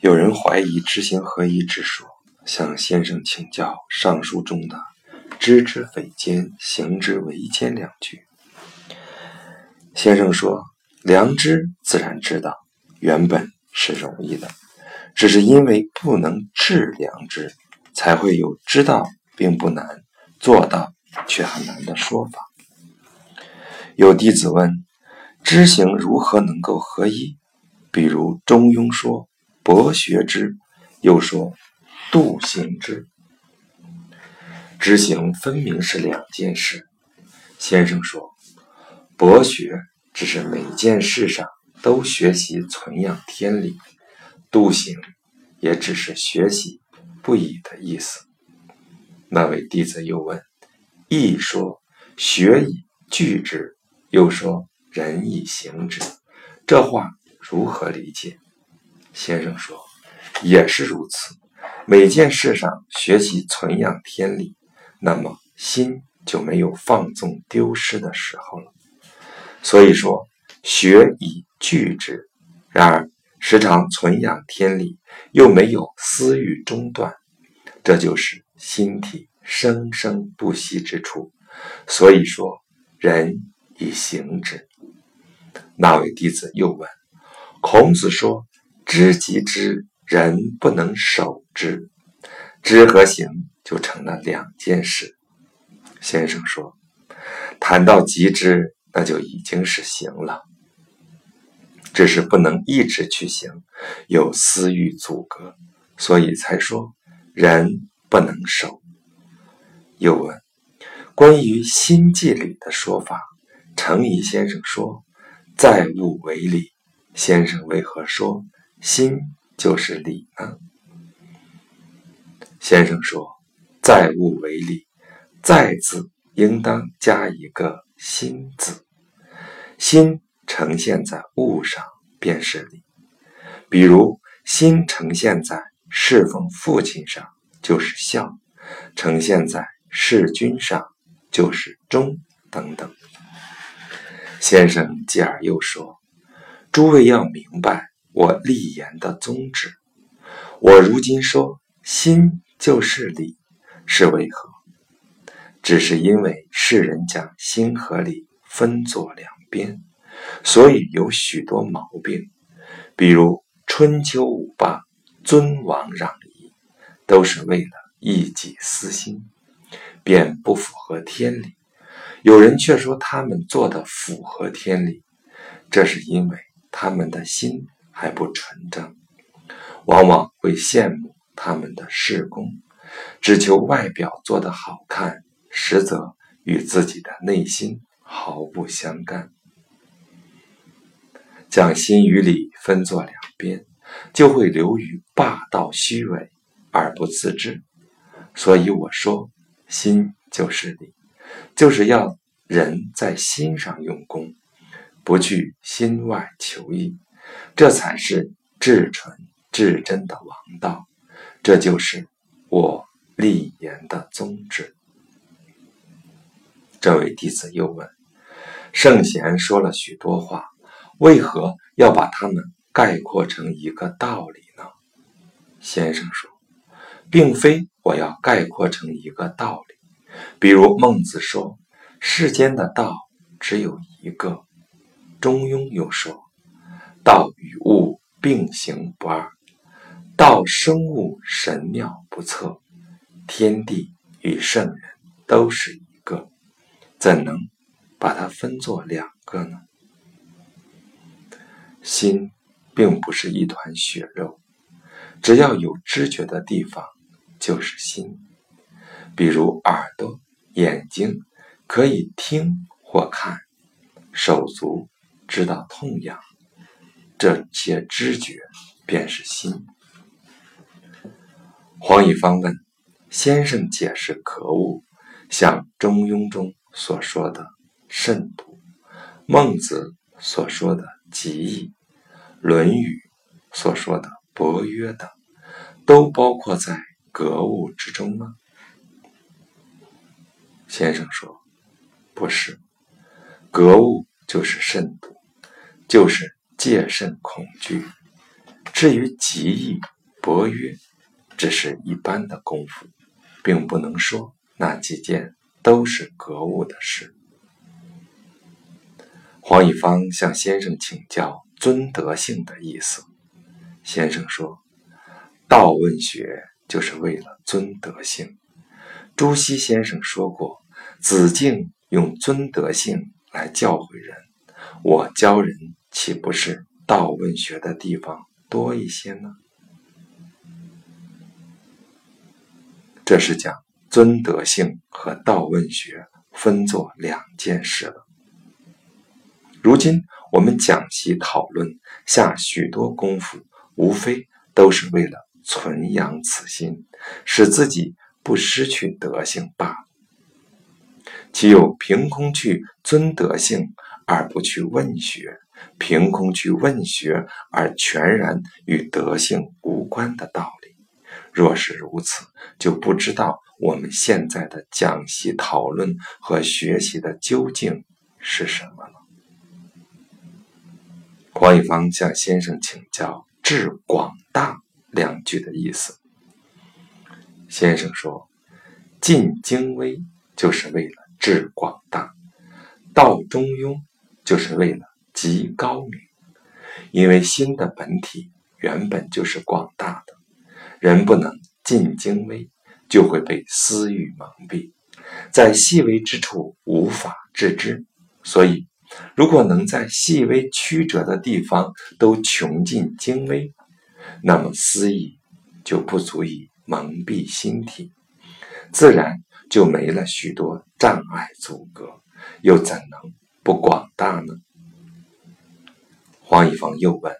有人怀疑知行合一之说，向先生请教上书中的“知之匪奸，行之为奸”两句。先生说：“良知自然知道，原本是容易的，只是因为不能治良知，才会有知道并不难，做到却很难的说法。”有弟子问：“知行如何能够合一？”比如《中庸》说：“博学之”，又说：“度行之”。知行分明是两件事。先生说：“博学只是每件事上都学习存养天理，度行也只是学习不已的意思。”那位弟子又问：“亦说学以具之。”又说“人以行之”，这话如何理解？先生说，也是如此。每件事上学习存养天理，那么心就没有放纵丢失的时候了。所以说，学以具之。然而，时常存养天理，又没有私欲中断，这就是心体生生不息之处。所以说，人。以行之。那位弟子又问：“孔子说，知即知，人不能守之，知和行就成了两件事。”先生说：“谈到极知，那就已经是行了，只是不能一直去行，有私欲阻隔，所以才说人不能守。”又问：“关于心计理的说法。”程颐先生说：“在物为理。”先生为何说心就是理呢？先生说：“在物为理，在字应当加一个心字，心呈现在物上便是理。比如心呈现在侍奉父亲上就是孝，呈现在事君上就是忠等等。”先生继而又说：“诸位要明白我立言的宗旨。我如今说心就是理，是为何？只是因为世人将心和理分作两边，所以有许多毛病。比如春秋五霸尊王攘夷，都是为了一己私心，便不符合天理。”有人却说他们做的符合天理，这是因为他们的心还不纯正，往往会羡慕他们的事功，只求外表做得好看，实则与自己的内心毫不相干。将心与理分作两边，就会流于霸道虚伪而不自知。所以我说，心就是理。就是要人在心上用功，不去心外求异，这才是至纯至真的王道。这就是我立言的宗旨。这位弟子又问：圣贤说了许多话，为何要把它们概括成一个道理呢？先生说，并非我要概括成一个道理。比如孟子说：“世间的道只有一个。”中庸又说：“道与物并行不二，道生物神妙不测，天地与圣人都是一个，怎能把它分作两个呢？”心并不是一团血肉，只要有知觉的地方就是心。比如耳朵、眼睛可以听或看，手足知道痛痒，这些知觉便是心。黄以方问先生解释格物，像《中庸》中所说的慎独，孟子所说的极义，《论语》所说的博约等，都包括在格物之中吗？先生说：“不是，格物就是慎独，就是戒慎恐惧，至于极易、博约，只是一般的功夫，并不能说那几件都是格物的事。黄以芳向先生请教“尊德性”的意思，先生说：“道问学就是为了尊德性。”朱熹先生说过：“子敬用尊德性来教诲人，我教人岂不是道问学的地方多一些呢？”这是讲尊德性和道问学分作两件事了。如今我们讲习讨论，下许多功夫，无非都是为了存养此心，使自己不失去德性罢了。岂有凭空去尊德性而不去问学，凭空去问学而全然与德性无关的道理？若是如此，就不知道我们现在的讲习讨论和学习的究竟是什么了。黄以芳向先生请教“致广大”两句的意思。先生说：“尽精微就是为了致广大，道中庸就是为了极高明。因为心的本体原本就是广大的，人不能尽精微，就会被私欲蒙蔽，在细微之处无法致知，所以。”如果能在细微曲折的地方都穷尽精微，那么私意就不足以蒙蔽心体，自然就没了许多障碍阻隔，又怎能不广大呢？黄以芳又问：“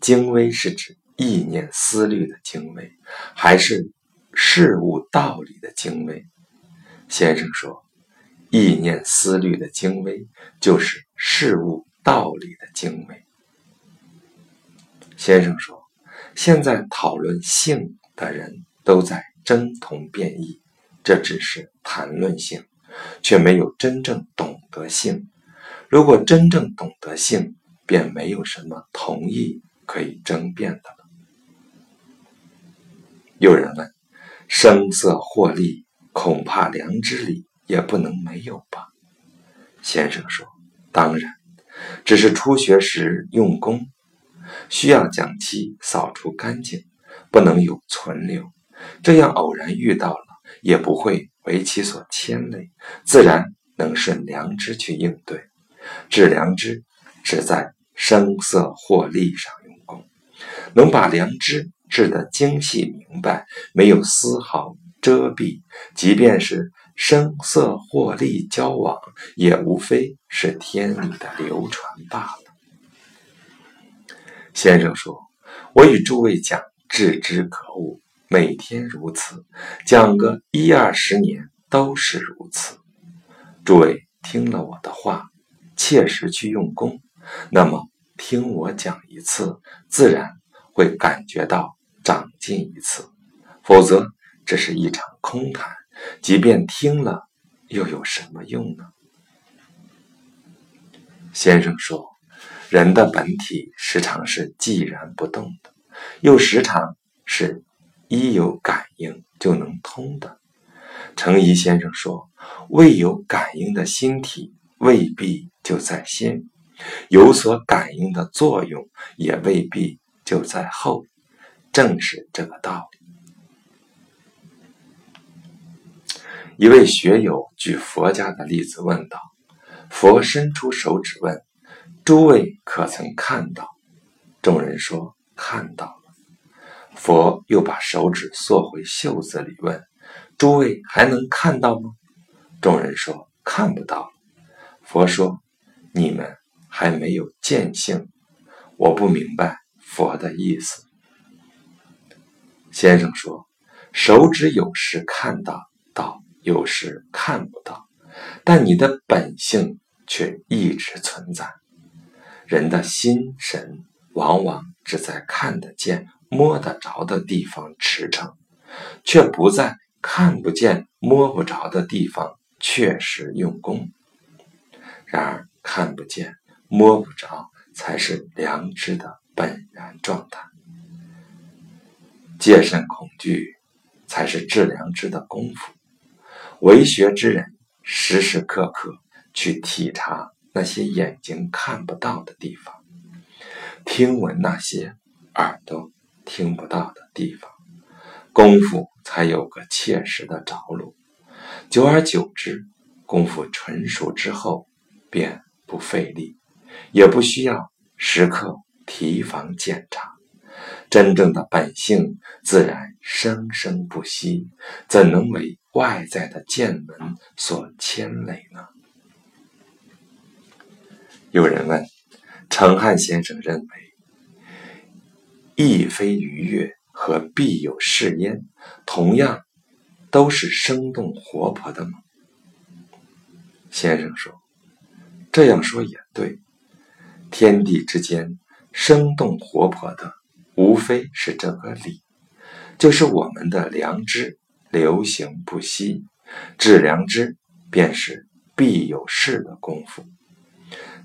精微是指意念思虑的精微，还是事物道理的精微？”先生说。意念思虑的精微，就是事物道理的精微。先生说，现在讨论性的人都在争同辩异，这只是谈论性，却没有真正懂得性。如果真正懂得性，便没有什么同意可以争辩的了。有人问：声色获利，恐怕良知里。也不能没有吧，先生说：“当然，只是初学时用功，需要将其扫除干净，不能有存留。这样偶然遇到了，也不会为其所牵累，自然能顺良知去应对。治良知，只在声色获利上用功，能把良知治得精细明白，没有丝毫遮蔽，即便是。”声色获利交往，也无非是天理的流传罢了。先生说：“我与诸位讲致知可悟，每天如此，讲个一二十年都是如此。诸位听了我的话，切实去用功，那么听我讲一次，自然会感觉到长进一次。否则，这是一场空谈。”即便听了，又有什么用呢？先生说，人的本体时常是寂然不动的，又时常是一有感应就能通的。程颐先生说，未有感应的心体未必就在先，有所感应的作用也未必就在后，正是这个道理。一位学友举佛家的例子问道：“佛伸出手指问，诸位可曾看到？”众人说：“看到了。”佛又把手指缩回袖子里问：“诸位还能看到吗？”众人说：“看不到。”佛说：“你们还没有见性，我不明白佛的意思。”先生说：“手指有时看到到。”有时看不到，但你的本性却一直存在。人的心神往往只在看得见、摸得着的地方驰骋，却不在看不见、摸不着的地方确实用功。然而，看不见、摸不着才是良知的本然状态。戒慎恐惧才是致良知的功夫。为学之人时时刻刻去体察那些眼睛看不到的地方，听闻那些耳朵听不到的地方，功夫才有个切实的着落。久而久之，功夫纯熟之后，便不费力，也不需要时刻提防检查。真正的本性自然生生不息，怎能为外在的见闻所牵累呢？有人问：程汉先生认为，亦非愉悦和必有是焉，同样都是生动活泼的吗？先生说：这样说也对，天地之间生动活泼的。无非是这个理，就是我们的良知流行不息，治良知便是必有事的功夫。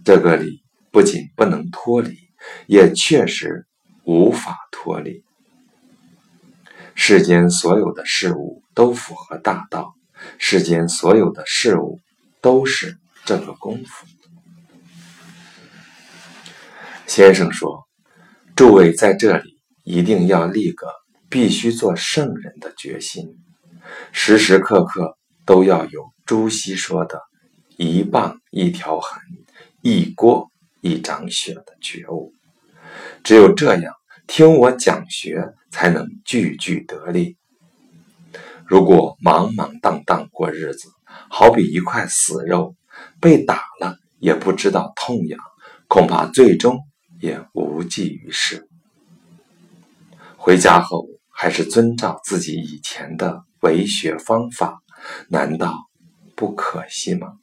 这个理不仅不能脱离，也确实无法脱离。世间所有的事物都符合大道，世间所有的事物都是这个功夫。先生说。诸位在这里一定要立个必须做圣人的决心，时时刻刻都要有朱熹说的“一棒一条痕，一锅一张雪”的觉悟。只有这样，听我讲学才能句句得力。如果莽莽荡荡过日子，好比一块死肉，被打了也不知道痛痒，恐怕最终。也无济于事。回家后还是遵照自己以前的为学方法，难道不可惜吗？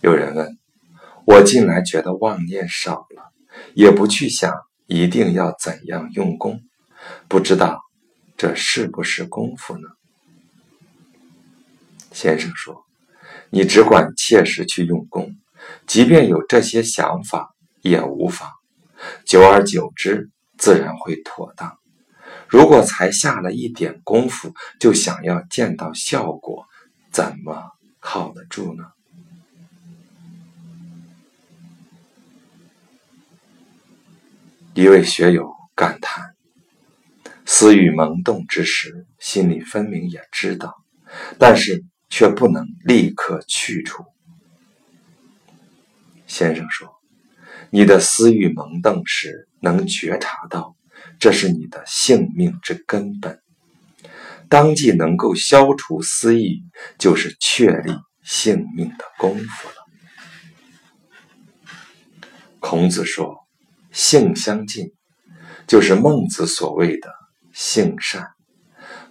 有人问：我近来觉得妄念少了，也不去想一定要怎样用功，不知道这是不是功夫呢？先生说：你只管切实去用功。即便有这些想法也无妨，久而久之自然会妥当。如果才下了一点功夫就想要见到效果，怎么靠得住呢？一位学友感叹：“思欲萌动之时，心里分明也知道，但是却不能立刻去除。”先生说：“你的私欲萌动时，能觉察到，这是你的性命之根本。当即能够消除私欲，就是确立性命的功夫了。”孔子说：“性相近，就是孟子所谓的性善。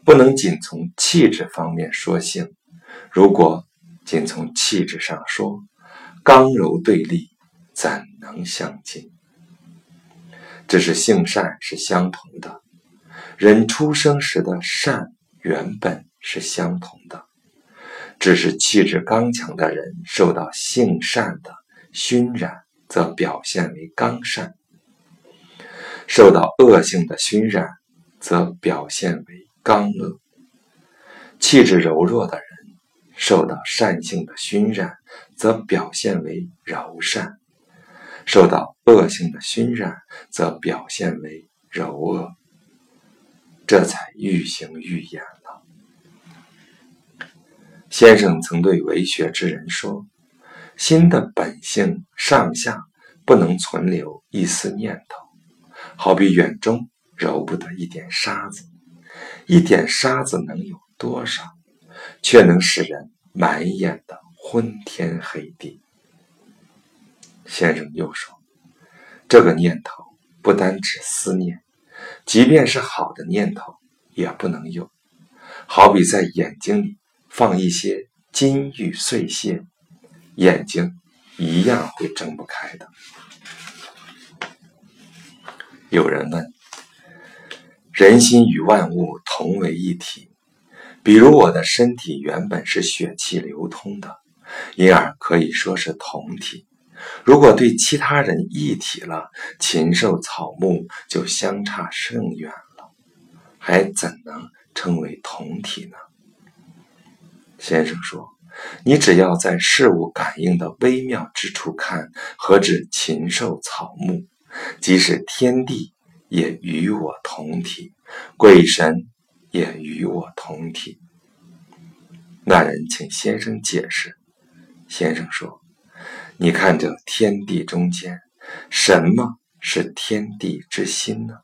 不能仅从气质方面说性，如果仅从气质上说。”刚柔对立，怎能相近？只是性善是相同的，人出生时的善原本是相同的，只是气质刚强的人受到性善的熏染，则表现为刚善；受到恶性的熏染，则表现为刚恶。气质柔弱的人。受到善性的熏染，则表现为柔善；受到恶性的熏染，则表现为柔恶。这才愈行愈演了。先生曾对为学之人说：“心的本性上下不能存留一丝念头，好比远中揉不得一点沙子，一点沙子能有多少？”却能使人满眼的昏天黑地。先生又说：“这个念头不单指思念，即便是好的念头也不能有。好比在眼睛里放一些金玉碎屑，眼睛一样会睁不开的。”有人问：“人心与万物同为一体。”比如我的身体原本是血气流通的，因而可以说是同体。如果对其他人一体了，禽兽草木就相差甚远了，还怎能称为同体呢？先生说：“你只要在事物感应的微妙之处看，何止禽兽草木，即使天地也与我同体，鬼神也与我同体。”那人请先生解释。先生说：“你看这天地中间，什么是天地之心呢？”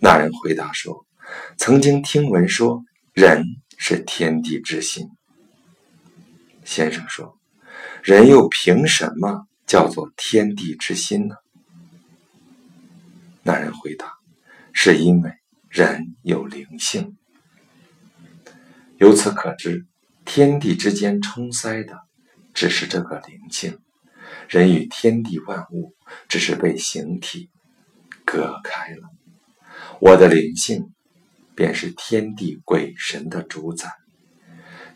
那人回答说。曾经听闻说，人是天地之心。先生说：“人又凭什么叫做天地之心呢？”那人回答：“是因为人有灵性。由此可知，天地之间冲塞的只是这个灵性，人与天地万物只是被形体隔开了。我的灵性。”便是天地鬼神的主宰。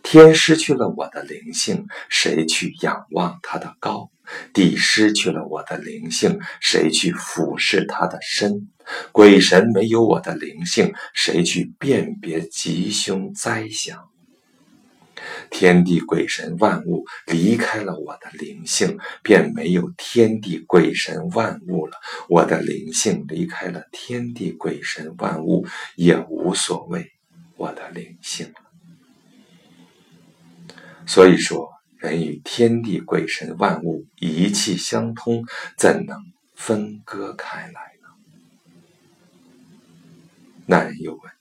天失去了我的灵性，谁去仰望它的高？地失去了我的灵性，谁去俯视它的身？鬼神没有我的灵性，谁去辨别吉凶灾祥？天地鬼神万物离开了我的灵性，便没有天地鬼神万物了。我的灵性离开了天地鬼神万物，也无所谓我的灵性了。所以说，人与天地鬼神万物一气相通，怎能分割开来呢？那人又问。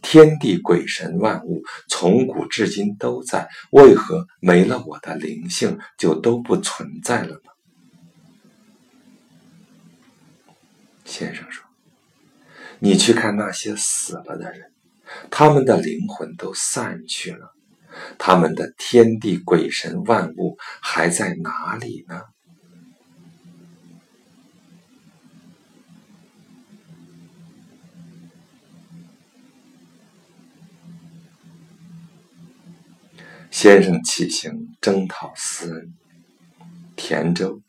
天地鬼神万物从古至今都在，为何没了我的灵性就都不存在了呢？先生说：“你去看那些死了的人，他们的灵魂都散去了，他们的天地鬼神万物还在哪里呢？”先生起行征讨私恩，田州，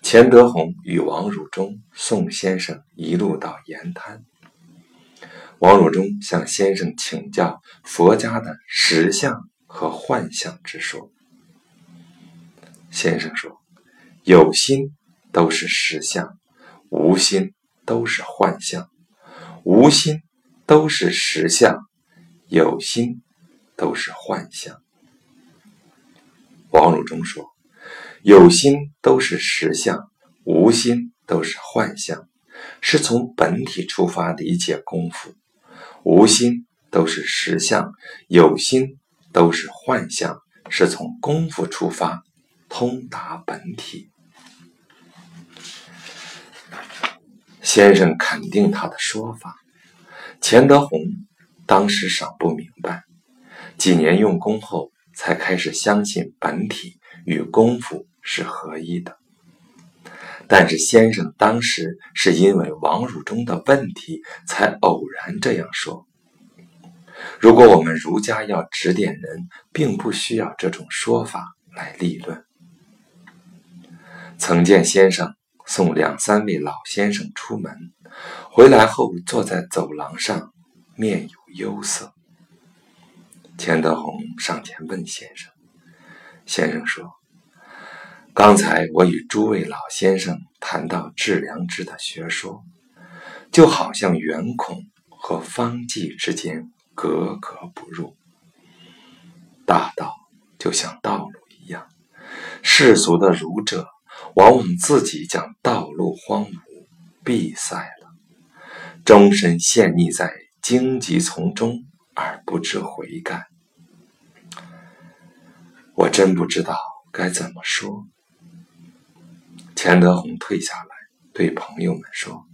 钱德洪与王汝中送先生一路到盐滩。王汝中向先生请教佛家的实相和幻象之说。先生说：“有心都是实相，无心都是幻象；无心都是实相，有心都是幻象。”王汝中说：“有心都是实相，无心都是幻象，是从本体出发理解功夫；无心都是实相，有心都是幻象，是从功夫出发通达本体。”先生肯定他的说法。钱德洪当时尚不明白，几年用功后。才开始相信本体与功夫是合一的，但是先生当时是因为王汝中的问题才偶然这样说。如果我们儒家要指点人，并不需要这种说法来立论。曾见先生送两三位老先生出门，回来后坐在走廊上，面有忧色。钱德洪上前问先生：“先生说，刚才我与诸位老先生谈到致良知的学说，就好像圆孔和方剂之间格格不入。大道就像道路一样，世俗的儒者往往自己将道路荒芜、闭塞了，终身陷溺在荆棘丛中。”而不知悔改，我真不知道该怎么说。钱德洪退下来，对朋友们说：“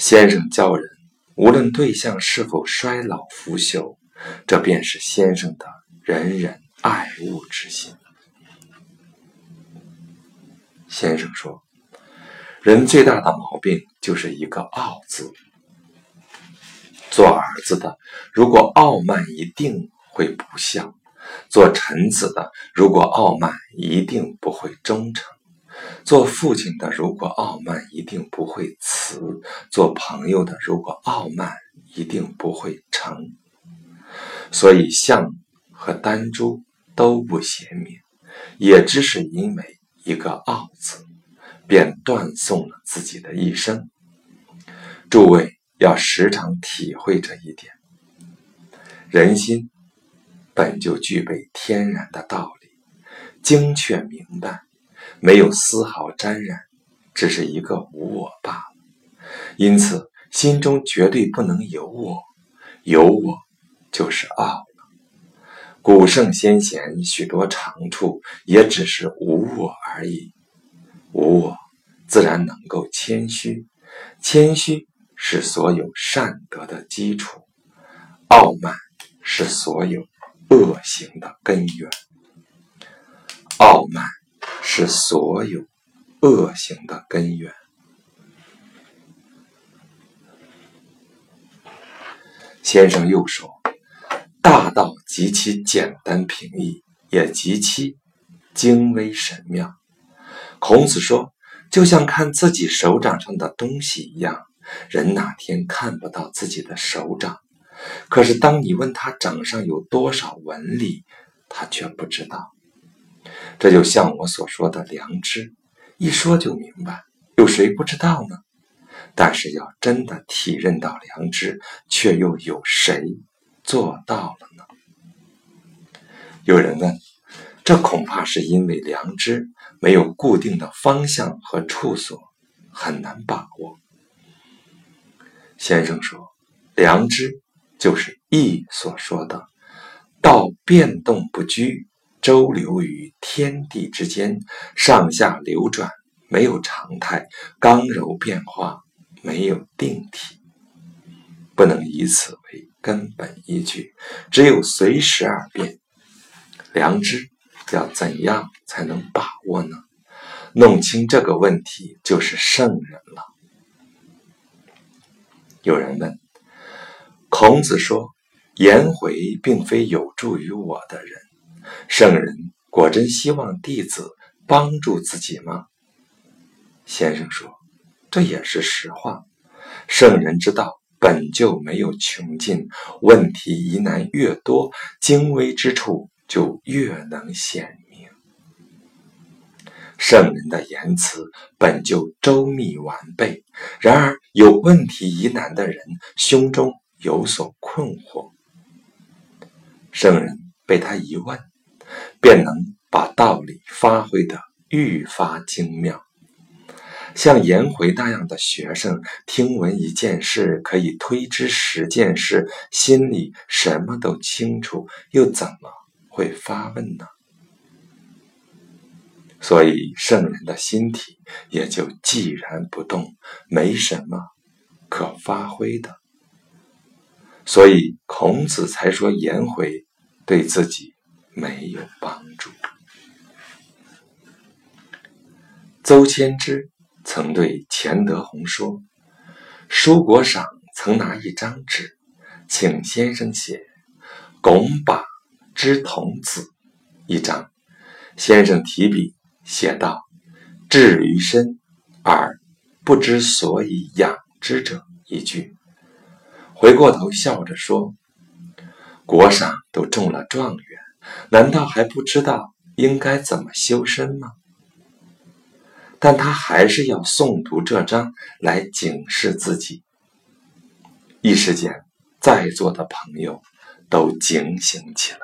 先生教人，无论对象是否衰老腐朽，这便是先生的人人爱物之心。”先生说：“人最大的毛病就是一个傲字。”做儿子的，如果傲慢一定会不孝；做臣子的如果傲慢，一定不会忠诚；做父亲的如果傲慢，一定不会慈；做朋友的如果傲慢，一定不会诚。所以相和丹珠都不贤明，也只是因为一个“傲”字，便断送了自己的一生。诸位要时常体会这一点。人心本就具备天然的道理，精确明白，没有丝毫沾染，只是一个无我罢了。因此，心中绝对不能有我，有我就是傲了。古圣先贤许多长处，也只是无我而已。无我，自然能够谦虚，谦虚是所有善德的基础，傲慢。是所有恶行的根源，傲慢是所有恶行的根源。先生又说：“大道极其简单平易，也极其精微神妙。”孔子说：“就像看自己手掌上的东西一样，人哪天看不到自己的手掌？”可是，当你问他掌上有多少纹理，他却不知道。这就像我所说的良知，一说就明白，有谁不知道呢？但是要真的体认到良知，却又有谁做到了呢？有人问，这恐怕是因为良知没有固定的方向和处所，很难把握。先生说，良知。就是易所说的“道变动不居，周流于天地之间，上下流转，没有常态，刚柔变化，没有定体”，不能以此为根本依据，只有随时而变。良知要怎样才能把握呢？弄清这个问题，就是圣人了。有人问。孔子说：“颜回并非有助于我的人，圣人果真希望弟子帮助自己吗？”先生说：“这也是实话。圣人之道本就没有穷尽，问题疑难越多，精微之处就越能显明。圣人的言辞本就周密完备，然而有问题疑难的人胸中。”有所困惑，圣人被他一问，便能把道理发挥得愈发精妙。像颜回那样的学生，听闻一件事，可以推知十件事，心里什么都清楚，又怎么会发问呢？所以，圣人的心体也就寂然不动，没什么可发挥的。所以，孔子才说颜回对自己没有帮助。邹谦之曾对钱德洪说：“书国赏曾拿一张纸，请先生写‘拱把之童子’一张。先生提笔写道：‘至于身而不知所以养之者’一句。”回过头笑着说：“国上都中了状元，难道还不知道应该怎么修身吗？”但他还是要诵读这章来警示自己。一时间，在座的朋友都警醒起来。